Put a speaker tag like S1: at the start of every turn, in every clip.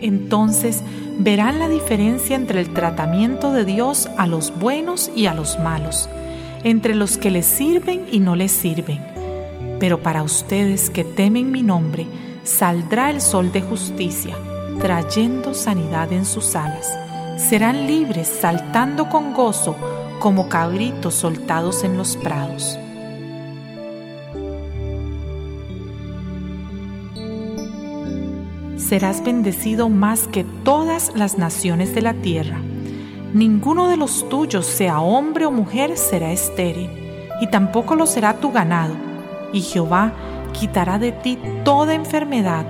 S1: Entonces verán la diferencia entre el tratamiento de Dios a los buenos y a los malos, entre los que les sirven y no les sirven. Pero para ustedes que temen mi nombre, saldrá el sol de justicia, trayendo sanidad en sus alas. Serán libres saltando con gozo como cabritos soltados en los prados. Serás bendecido más que todas las naciones de la tierra. Ninguno de los tuyos, sea hombre o mujer, será estéril, y tampoco lo será tu ganado. Y Jehová quitará de ti toda enfermedad,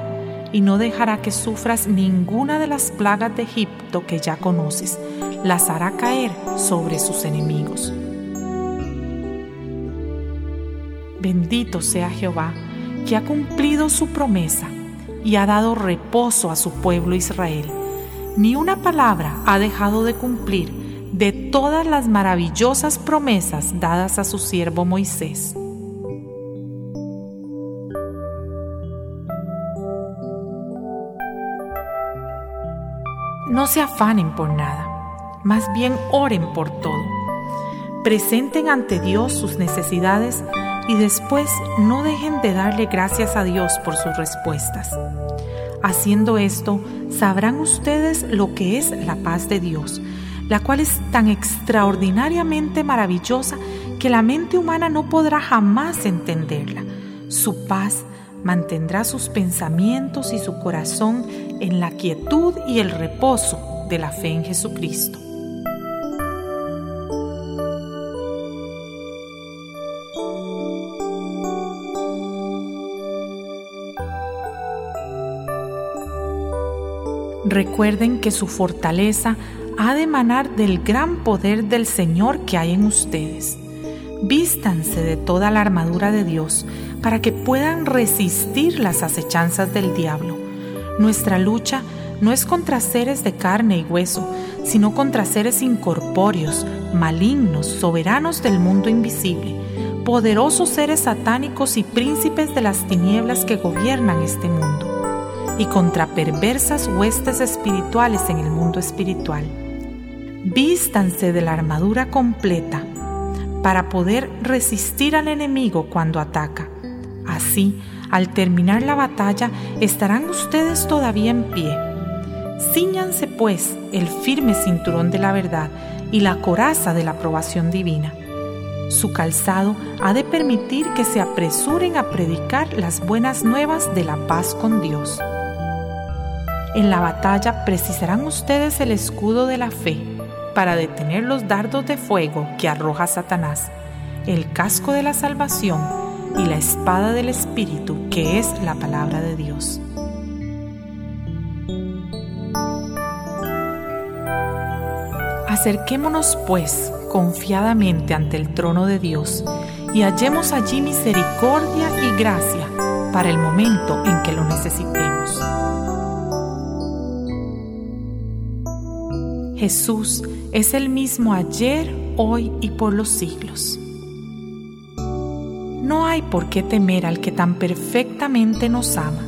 S1: y no dejará que sufras ninguna de las plagas de Egipto que ya conoces, las hará caer sobre sus enemigos. Bendito sea Jehová, que ha cumplido su promesa y ha dado reposo a su pueblo Israel. Ni una palabra ha dejado de cumplir de todas las maravillosas promesas dadas a su siervo Moisés. No se afanen por nada, más bien oren por todo. Presenten ante Dios sus necesidades y después no dejen de darle gracias a Dios por sus respuestas. Haciendo esto, sabrán ustedes lo que es la paz de Dios, la cual es tan extraordinariamente maravillosa que la mente humana no podrá jamás entenderla. Su paz mantendrá sus pensamientos y su corazón en la quietud y el reposo de la fe en Jesucristo. Recuerden que su fortaleza ha de emanar del gran poder del Señor que hay en ustedes. Vístanse de toda la armadura de Dios para que puedan resistir las acechanzas del diablo. Nuestra lucha no es contra seres de carne y hueso, sino contra seres incorpóreos, malignos, soberanos del mundo invisible, poderosos seres satánicos y príncipes de las tinieblas que gobiernan este mundo y contra perversas huestes espirituales en el mundo espiritual. Vístanse de la armadura completa para poder resistir al enemigo cuando ataca. Así, al terminar la batalla, estarán ustedes todavía en pie. Cíñanse pues el firme cinturón de la verdad y la coraza de la aprobación divina. Su calzado ha de permitir que se apresuren a predicar las buenas nuevas de la paz con Dios. En la batalla precisarán ustedes el escudo de la fe para detener los dardos de fuego que arroja Satanás, el casco de la salvación y la espada del Espíritu que es la palabra de Dios. Acerquémonos pues confiadamente ante el trono de Dios y hallemos allí misericordia y gracia para el momento en que lo necesitemos. Jesús es el mismo ayer, hoy y por los siglos. No hay por qué temer al que tan perfectamente nos ama.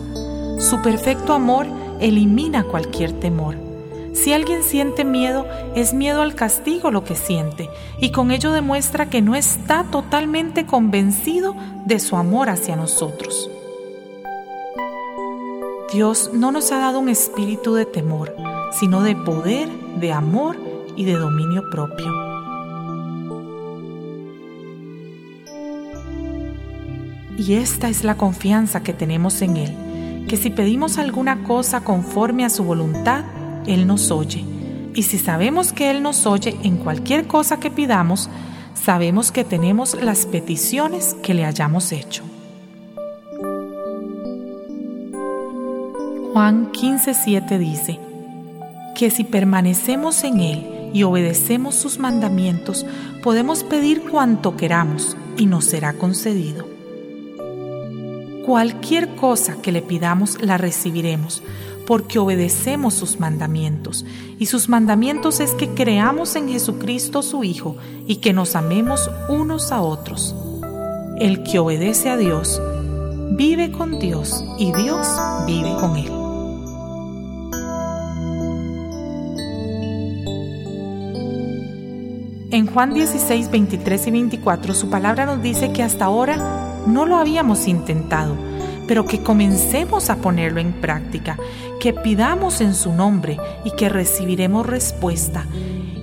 S1: Su perfecto amor elimina cualquier temor. Si alguien siente miedo, es miedo al castigo lo que siente, y con ello demuestra que no está totalmente convencido de su amor hacia nosotros. Dios no nos ha dado un espíritu de temor, sino de poder, de amor y de dominio propio. Y esta es la confianza que tenemos en Él, que si pedimos alguna cosa conforme a su voluntad, Él nos oye. Y si sabemos que Él nos oye en cualquier cosa que pidamos, sabemos que tenemos las peticiones que le hayamos hecho. Juan 15:7 dice, que si permanecemos en Él y obedecemos sus mandamientos, podemos pedir cuanto queramos y nos será concedido. Cualquier cosa que le pidamos la recibiremos, porque obedecemos sus mandamientos, y sus mandamientos es que creamos en Jesucristo su Hijo y que nos amemos unos a otros. El que obedece a Dios vive con Dios y Dios vive con él. En Juan 16, 23 y 24 su palabra nos dice que hasta ahora no lo habíamos intentado, pero que comencemos a ponerlo en práctica, que pidamos en su nombre y que recibiremos respuesta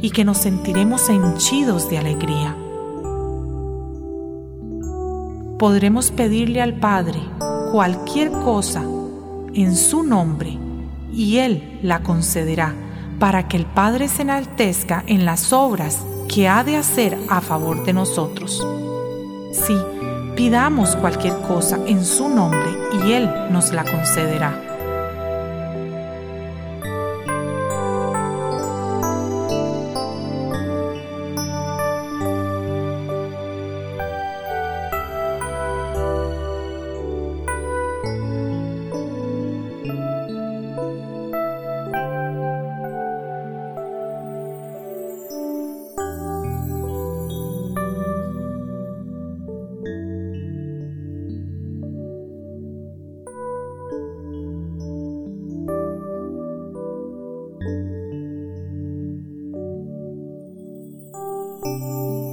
S1: y que nos sentiremos henchidos de alegría. Podremos pedirle al Padre cualquier cosa en su nombre y Él la concederá para que el Padre se enaltezca en las obras que ha de hacer a favor de nosotros. Sí, pidamos cualquier cosa en su nombre y Él nos la concederá. Música